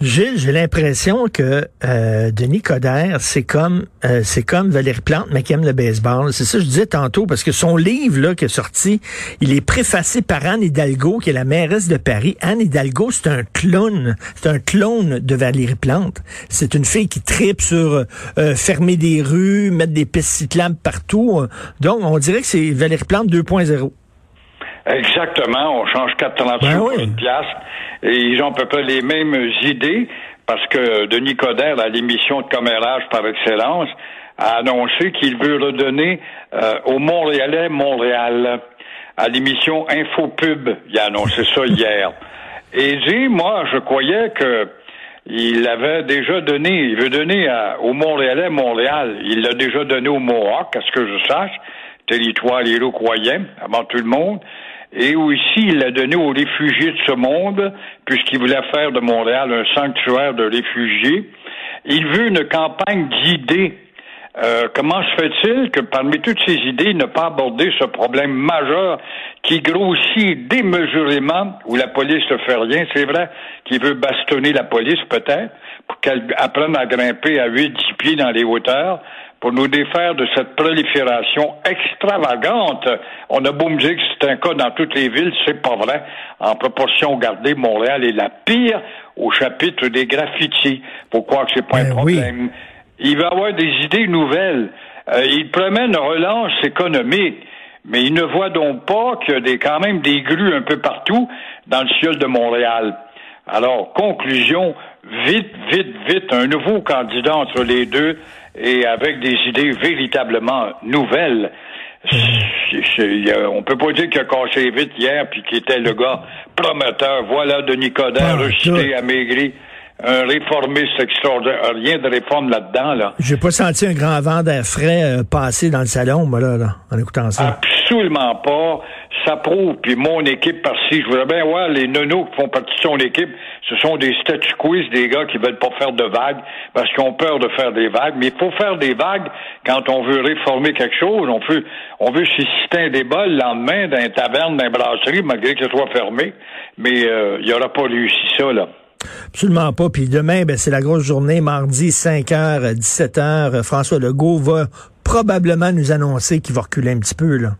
Gilles, j'ai l'impression que euh, Denis Coderre, c'est comme euh, c'est comme Valérie Plante, mais qui aime le baseball. C'est ça que je disais tantôt, parce que son livre là, qui est sorti, il est préfacé par Anne Hidalgo, qui est la mairesse de Paris. Anne Hidalgo, c'est un clone. C'est un clone de Valérie Plante. C'est une fille qui tripe sur euh, fermer des rues, mettre des pistes cyclables partout. Donc, on dirait que c'est Valérie Plante 2.0. Exactement, on change 4,38 Ben oui. une pièce et ils ont à peu près les mêmes idées parce que Denis Coderre, à l'émission de commérage par excellence, a annoncé qu'il veut redonner euh, au Montréalais Montréal à l'émission Infopub. Il a annoncé ça hier. Et dit, moi, je croyais que il avait déjà donné, il veut donner à- au Montréalais Montréal. Il l'a déjà donné au Mohawk, à ce que je sache, territoire iroquoien, avant tout le monde. Et aussi, il l'a donné aux réfugiés de ce monde, puisqu'il voulait faire de Montréal un sanctuaire de réfugiés. Il veut une campagne d'idées. Euh, comment se fait-il que parmi toutes ces idées, n'a pas abordé ce problème majeur qui grossit démesurément, où la police ne fait rien? C'est vrai qu'il veut bastonner la police, peut-être, pour qu'elle apprenne à grimper à 8-10 pieds dans les hauteurs, pour nous défaire de cette prolifération extravagante. On a beau me dire que c'est un cas dans toutes les villes, c'est pas vrai. En proportion gardée, Montréal est la pire au chapitre des graffitis. Faut croire que c'est pas Ben un oui. problème. Il va avoir des idées nouvelles. Euh, il promet une relance économique, mais il ne voit donc pas qu'il y a des, quand même des grues un peu partout dans le ciel de Montréal. Alors, conclusion, vite, vite, vite, un nouveau candidat entre les deux et avec des idées véritablement nouvelles. A- on peut pas dire qu'il a cassé vite hier puis qu'il était le gars prometteur. Voilà Denis Coderre, Ah, amaigri, un réformiste extraordinaire. Rien de réforme là-dedans, là. J'ai pas senti un grand vent d'air frais euh, passer dans le salon, moi, là, là, en écoutant ça. Absolument pas. Ça prouve, puis mon équipe par-ci, je voudrais bien voir les nonos qui font partie de son équipe. Ce sont des statu quiz, des gars qui veulent pas faire de vagues parce qu'ils ont peur de faire des vagues. Mais il faut faire des vagues quand on veut réformer quelque chose. On veut, on veut susciter un débat le lendemain une taverne, une brasserie, malgré que ce soit fermé. Mais euh, il n'y aura pas réussi ça, là. Absolument pas. Puis demain, ben, c'est la grosse journée, mardi, 5h, 17h. François Legault va probablement nous annoncer qu'il va reculer un petit peu, là.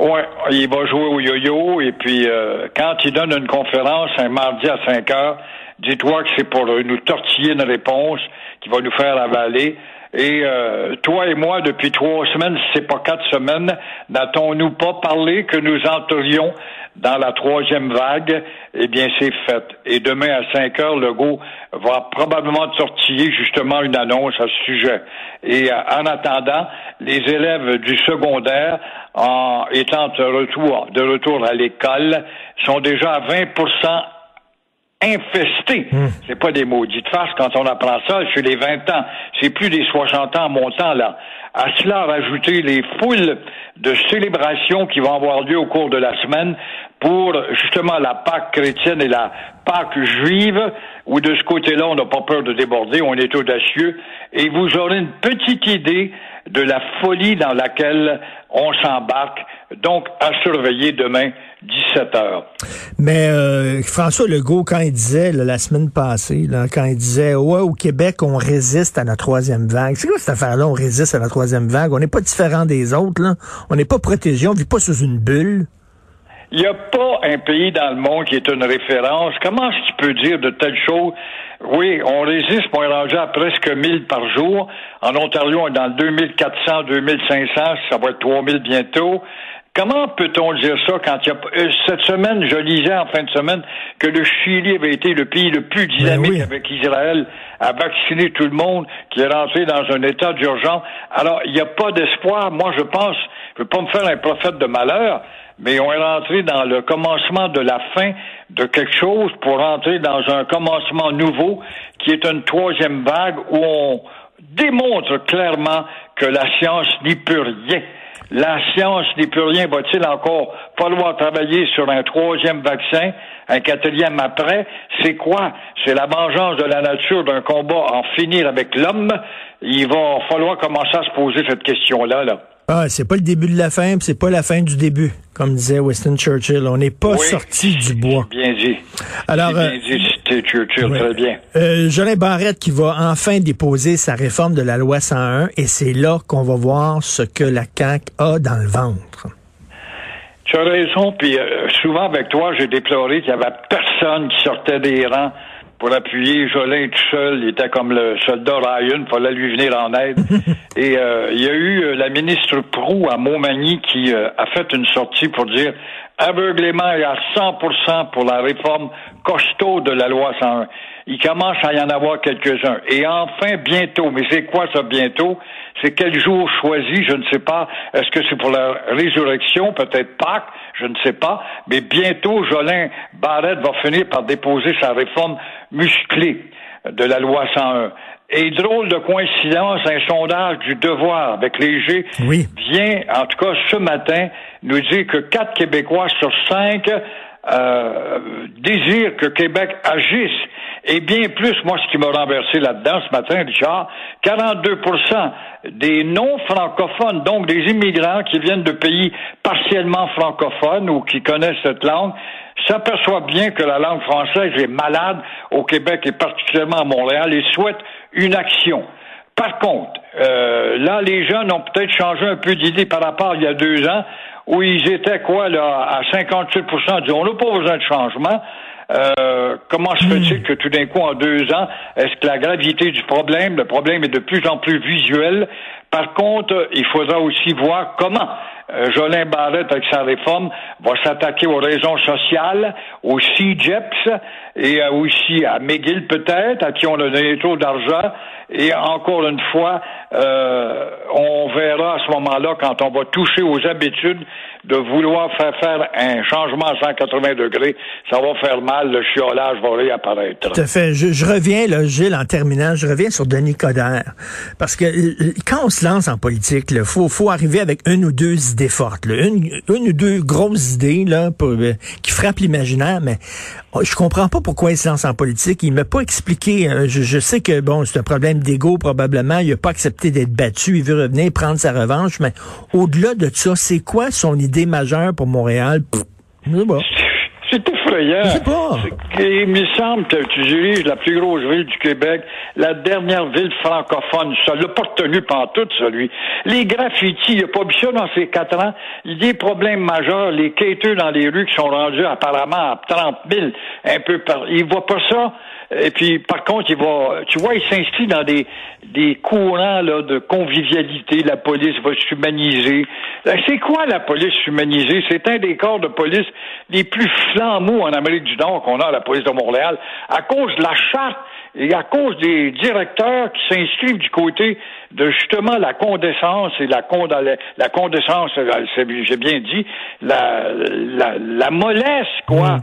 Ouais, il va jouer au yo-yo et puis euh, quand il donne une conférence un mardi à 5 heures, dis-toi que c'est pour nous tortiller une réponse qui va nous faire avaler. Et euh, toi et moi, depuis trois semaines, si c'est pas quatre semaines, n'a-t-on-nous pas parlé que nous entrions dans la troisième vague? Eh bien, c'est fait. Et demain à 5 heures, Legault va probablement tortiller justement une annonce à ce sujet. Et euh, en attendant, les élèves du secondaire, en étant de retour, de retour à l'école, sont déjà à 20 infestés. C'est pas des maudites farces quand on apprend ça chez les 20 ans. C'est plus des 60 ans montant, là. À cela, rajouter les foules de célébrations qui vont avoir lieu au cours de la semaine pour justement la Pâque chrétienne et la Pâque juive, où de ce côté-là, on n'a pas peur de déborder, on est audacieux, et vous aurez une petite idée de la folie dans laquelle on s'embarque. Donc, à surveiller demain, 17 heures. Mais euh, François Legault, quand il disait là, la semaine passée, là, quand il disait ouais au Québec on résiste à la troisième vague, c'est quoi cette affaire-là On résiste à la troisième vague? On n'est pas différent des autres. Là. On n'est pas protégé. On vit pas sous une bulle. Il n'y a pas un pays dans le monde qui est une référence. Comment est-ce qu'il peut dire de telles choses? Oui, on résiste, mais on est rendu à presque 1000 par jour. En Ontario, on est dans le 2400, 2500, ça va être 3000 bientôt. Comment peut-on dire ça quand il y a... euh, Cette semaine, je lisais en fin de semaine que le Chili avait été le pays le plus dynamique Ben oui. avec Israël à vacciner tout le monde, qui est rentré dans un état d'urgence. Alors, il n'y a pas d'espoir. Moi, je pense, je ne veux pas me faire un prophète de malheur, mais on est rentré dans le commencement de la fin de quelque chose pour rentrer dans un commencement nouveau qui est une troisième vague où on démontre clairement que la science n'y peut rien. La science n'est plus rien. Va-t-il encore falloir travailler sur un troisième vaccin, un quatrième après? C'est quoi? C'est la vengeance de la nature d'un combat en finir avec l'homme. Il va falloir commencer à se poser cette question-là, là. Ah, c'est pas le début de la fin, c'est pas la fin du début, comme disait Winston Churchill. On n'est pas sorti du bois. Bien dit. Alors, bien dit, Churchill, très bien. Euh, Jolin Barrette qui va enfin déposer sa réforme de la loi 101, et c'est là qu'on va voir ce que la CAQ a dans le ventre. Tu as raison, puis euh, souvent avec toi, j'ai déploré qu'il y avait personne qui sortait des rangs pour appuyer Jolin tout seul. Il était comme le soldat Ryan, fallait lui venir en aide. Et euh, il y a eu euh, la ministre Prou à Montmagny qui euh, a fait une sortie pour dire aveuglément et à 100% pour la réforme costaud de la loi 101. Il commence à y en avoir quelques-uns. Et enfin, bientôt, mais c'est quoi ça bientôt? C'est quel jour choisi? Je ne sais pas. Est-ce que c'est pour la résurrection? Peut-être Pâques? Je ne sais pas. Mais bientôt, Jolin Barrette va finir par déposer sa réforme musclée de la loi 101. Et drôle de coïncidence, un sondage du Devoir avec Léger oui. vient, en tout cas ce matin, nous dire que quatre Québécois sur cinq euh, désirent que Québec agisse. Et bien plus, moi, ce qui m'a renversé là-dedans ce matin, Richard, 42% des non-francophones, donc des immigrants qui viennent de pays partiellement francophones ou qui connaissent cette langue, s'aperçoivent bien que la langue française est malade au Québec et particulièrement à Montréal et souhaitent une action. Par contre, euh, là, les jeunes ont peut-être changé un peu d'idée par rapport à il y a deux ans, où ils étaient quoi, là, à 58% disons, on n'a pas besoin de changement. Euh, comment se fait-il que tout d'un coup, en deux ans, est-ce que la gravité du problème, le problème est de plus en plus visuel? Par contre, il faudra aussi voir comment Jolin Barrette, avec sa réforme, va s'attaquer aux raisons sociales, aux CJEPS et euh, aussi à McGill peut-être, à qui on a donné trop d'argent. Et encore une fois, euh, on verra à ce moment-là, quand on va toucher aux habitudes de vouloir faire faire un changement à 180 degrés, ça va faire mal, le chiolage va réapparaître. Tout à fait. Je, je reviens, là, Gilles, en terminant, je reviens sur Denis Coderre. Parce que quand on se lance en politique, il faut, faut arriver avec une ou deux idées fortes. Là. Une, une ou deux grosses idées là, pour, euh, qui frappent l'imaginaire, mais je comprends pas pourquoi il se lance en politique. Il m'a pas expliqué. Euh, je, je, sais que bon, c'est un problème d'ego probablement. Il a pas accepté d'être battu. Il veut revenir prendre sa revanche. Mais au-delà de ça, c'est quoi son idée majeure pour Montréal? C'est effrayant. Il me semble que tu diriges la plus grosse ville du Québec, la dernière ville francophone. Ça l'a pas retenu tout, celui. Les graffitis, il a pas vu ça dans ces quatre ans? Il y a des problèmes majeurs. Les quêteux dans les rues qui sont rendus apparemment à 30 000, un peu par... Il voit pas ça? Et puis, par contre, il va, tu vois, il s'inscrit dans des, des courants là, de convivialité. La police va s'humaniser. Euh, c'est quoi la police humanisée? C'est un des corps de police les plus flambeaux en Amérique du Nord qu'on a la police de Montréal, à cause de la charte et à cause des directeurs qui s'inscrivent du côté de justement la condescence et la, la condescence, euh, j'ai bien dit, la, la, la mollesse, quoi. Mm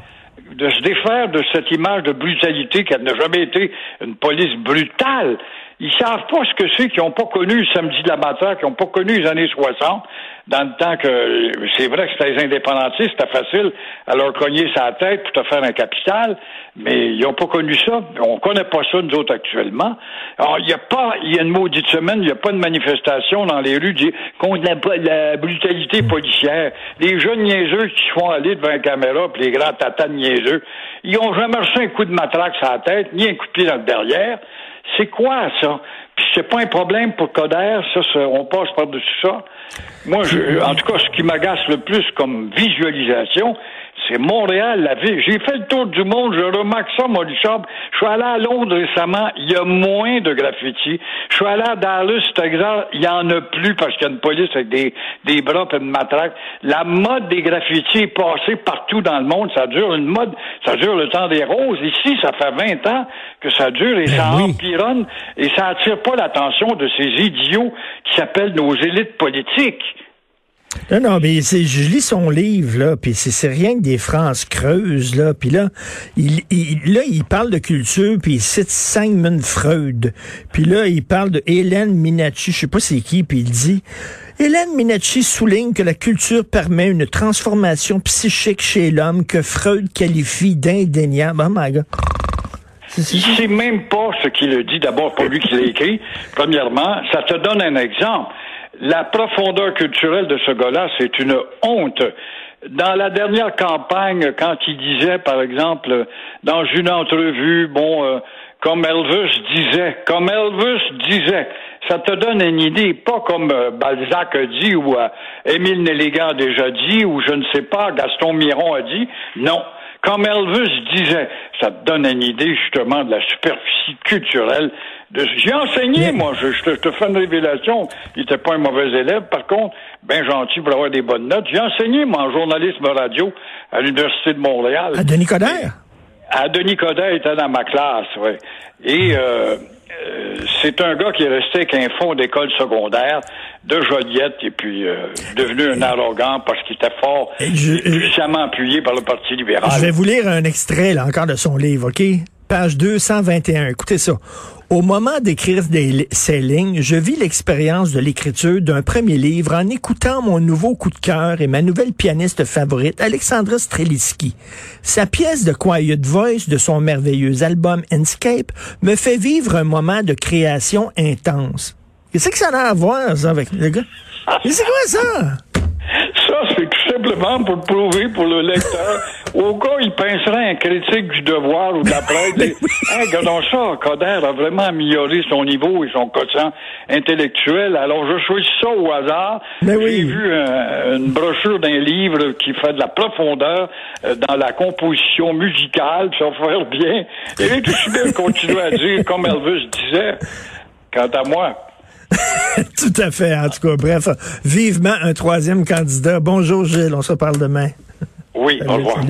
de se défaire de cette image de brutalité qu'elle n'a jamais été une police brutale. Ils savent pas ce que c'est, qui n'ont pas connu le samedi de la matin, qui n'ont pas connu les années 60, dans le temps que c'est vrai que c'était les indépendantistes, c'était facile à leur cogner sa tête pour te faire un capital, mais ils n'ont pas connu ça. On connaît pas ça, nous autres, actuellement. Alors, il n'y a pas, il y a une maudite semaine, il n'y a pas de manifestation dans les rues contre la, brutalité policière. Les jeunes niaiseux qui se font aller devant la caméra, puis les grands tatas niaiseux, ils ont jamais reçu un coup de matraque sur la tête, ni un coup de pied dans le derrière. C'est quoi ça? Puis c'est pas un problème pour Coder, ça, on passe par-dessus ça. Moi, je, en tout cas, ce qui m'agace le plus comme visualisation, c'est Montréal, la ville. J'ai fait le tour du monde, je remarque ça, moi, Richard. Je suis allé à Londres récemment, il y a moins de graffitis. Je suis allé à Dallas, Texas, il y en a plus parce qu'il y a une police avec des, des bras et une matraque. La mode des graffitis est passée partout dans le monde. Ça dure une mode, ça dure le temps des roses. Ici, ça fait 20 ans que ça dure et ben ça empironne et ça attire pas l'attention de ces idiots qui s'appellent nos élites politiques. Non, non, mais je lis son livre, là, puis c'est, rien que des phrases creuses, là, puis là, il, là, il parle de culture, puis il cite Sigmund Freud, puis là, il parle de Hélène Minacci, je sais pas c'est qui, puis il dit, Hélène Minacci souligne que la culture permet une transformation psychique chez l'homme que Freud qualifie d'indéniable. Oh my God. Il sait même pas ce qu'il dit. D'abord, pas lui qui l'a écrit. Premièrement, ça te donne un exemple. La profondeur culturelle de ce gars-là, c'est une honte. Dans la dernière campagne, quand il disait, par exemple, dans une entrevue, bon, euh, comme Elvis disait, comme Elvis disait, ça te donne une idée, pas comme euh, Balzac a dit ou euh, Émile Nelligan a déjà dit ou je ne sais pas, Gaston Miron a dit. Non, comme Elvis disait, ça te donne une idée justement de la superficie culturelle. J'ai enseigné, moi, je, te, fais une révélation. Il n'était pas un mauvais élève, par contre, bien gentil pour avoir des bonnes notes. J'ai enseigné, moi, en journalisme radio à l'Université de Montréal. À Denis Coderre? À Denis Coderre était dans ma classe, oui. Et euh, euh, c'est un gars qui est resté avec un fond d'école secondaire de Joliette et puis euh, devenu un arrogant parce qu'il était fort, puissamment appuyé par le Parti libéral. Je vais vous lire un extrait là, encore de son livre, OK? Page 221. Écoutez ça. Au moment d'écrire ces lignes, je vis l'expérience de l'écriture d'un premier livre en écoutant mon nouveau coup de cœur et ma nouvelle pianiste favorite, Alexandra Streliski. Sa pièce de Quiet Voice de son merveilleux album Inscape me fait vivre un moment de création intense. Qu'est-ce que ça a à voir, ça, avec le gars? C'est quoi ça? Ça, c'est tout simplement pour prouver pour le lecteur, au cas il penserait un critique du devoir ou de la presse, hey, regardons ça, Coder a vraiment amélioré son niveau et son quotient intellectuel, alors je choisis ça au hasard. J'ai vu une brochure d'un livre qui fait de la profondeur euh, dans la composition musicale, ça va faire bien. Et tout de suite, continuer à dire, comme Elvis disait, quant à moi, Tout à fait. En tout cas, bref, vivement un troisième candidat. Bonjour Gilles, on se parle demain. Oui, au revoir.